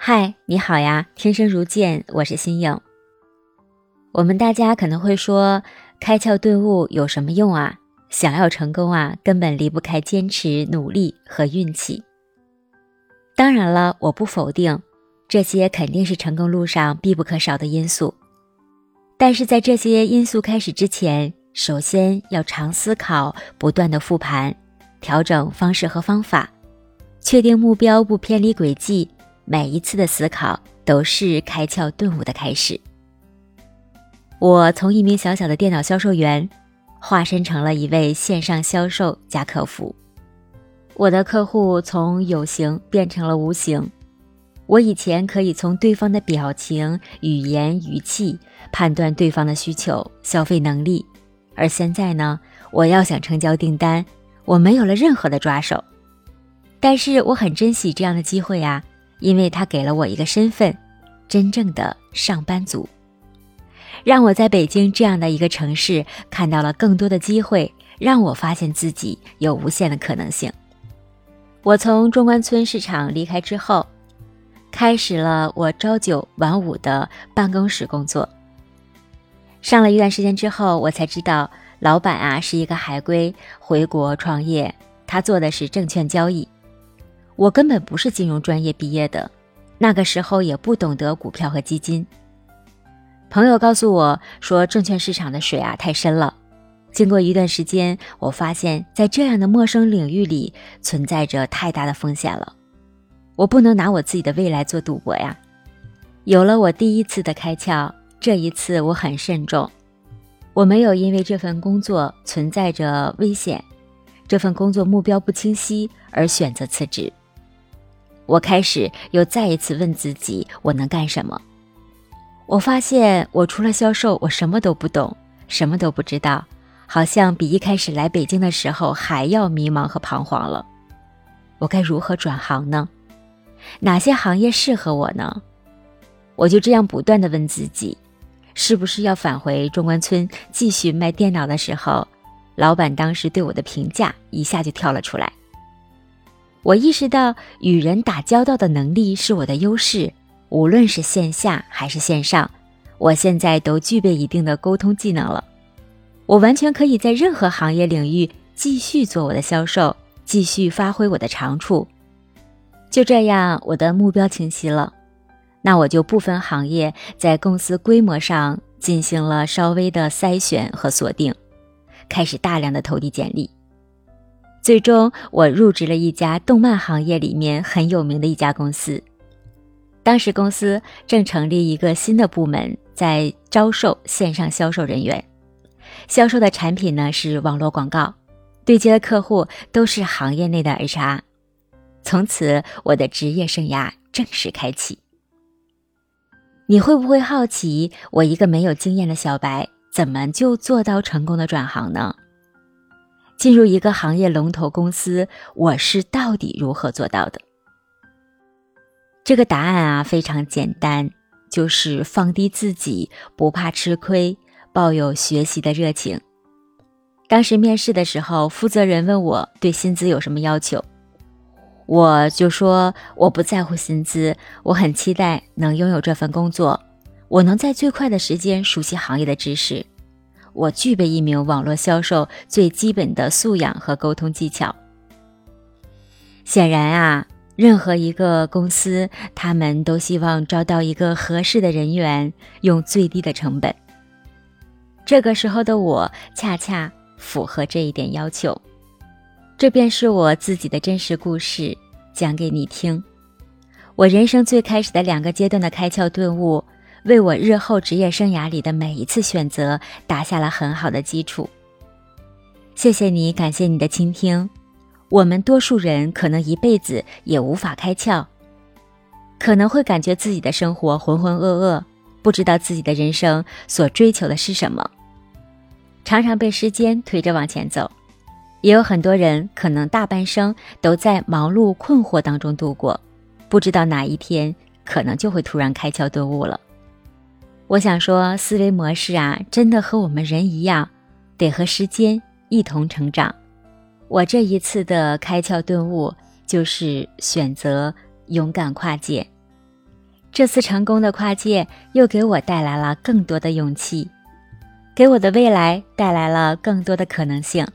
嗨，你好呀！天生如剑，我是新颖。我们大家可能会说，开窍顿悟有什么用啊？想要成功啊，根本离不开坚持、努力和运气。当然了，我不否定，这些肯定是成功路上必不可少的因素。但是在这些因素开始之前，首先要常思考，不断的复盘，调整方式和方法，确定目标不偏离轨迹。每一次的思考都是开窍顿悟的开始。我从一名小小的电脑销售员，化身成了一位线上销售加客服。我的客户从有形变成了无形。我以前可以从对方的表情、语言、语气判断对方的需求、消费能力，而现在呢，我要想成交订单，我没有了任何的抓手。但是我很珍惜这样的机会呀。因为他给了我一个身份，真正的上班族，让我在北京这样的一个城市看到了更多的机会，让我发现自己有无限的可能性。我从中关村市场离开之后，开始了我朝九晚五的办公室工作。上了一段时间之后，我才知道老板啊是一个海归回国创业，他做的是证券交易。我根本不是金融专业毕业的，那个时候也不懂得股票和基金。朋友告诉我说，证券市场的水啊太深了。经过一段时间，我发现，在这样的陌生领域里，存在着太大的风险了。我不能拿我自己的未来做赌博呀。有了我第一次的开窍，这一次我很慎重。我没有因为这份工作存在着危险，这份工作目标不清晰而选择辞职。我开始又再一次问自己：我能干什么？我发现我除了销售，我什么都不懂，什么都不知道，好像比一开始来北京的时候还要迷茫和彷徨了。我该如何转行呢？哪些行业适合我呢？我就这样不断的问自己：是不是要返回中关村继续卖电脑的时候，老板当时对我的评价一下就跳了出来。我意识到与人打交道的能力是我的优势，无论是线下还是线上，我现在都具备一定的沟通技能了。我完全可以在任何行业领域继续做我的销售，继续发挥我的长处。就这样，我的目标清晰了，那我就不分行业，在公司规模上进行了稍微的筛选和锁定，开始大量的投递简历。最终，我入职了一家动漫行业里面很有名的一家公司。当时公司正成立一个新的部门，在招收线上销售人员，销售的产品呢是网络广告，对接的客户都是行业内的 HR。从此，我的职业生涯正式开启。你会不会好奇，我一个没有经验的小白，怎么就做到成功的转行呢？进入一个行业龙头公司，我是到底如何做到的？这个答案啊非常简单，就是放低自己，不怕吃亏，抱有学习的热情。当时面试的时候，负责人问我对薪资有什么要求，我就说我不在乎薪资，我很期待能拥有这份工作，我能在最快的时间熟悉行业的知识。我具备一名网络销售最基本的素养和沟通技巧。显然啊，任何一个公司，他们都希望招到一个合适的人员，用最低的成本。这个时候的我，恰恰符合这一点要求。这便是我自己的真实故事，讲给你听。我人生最开始的两个阶段的开窍顿悟。为我日后职业生涯里的每一次选择打下了很好的基础。谢谢你，感谢你的倾听。我们多数人可能一辈子也无法开窍，可能会感觉自己的生活浑浑噩噩，不知道自己的人生所追求的是什么，常常被时间推着往前走。也有很多人可能大半生都在忙碌困惑当中度过，不知道哪一天可能就会突然开窍顿悟了。我想说，思维模式啊，真的和我们人一样，得和时间一同成长。我这一次的开窍顿悟，就是选择勇敢跨界。这次成功的跨界又给我带来了更多的勇气，给我的未来带来了更多的可能性。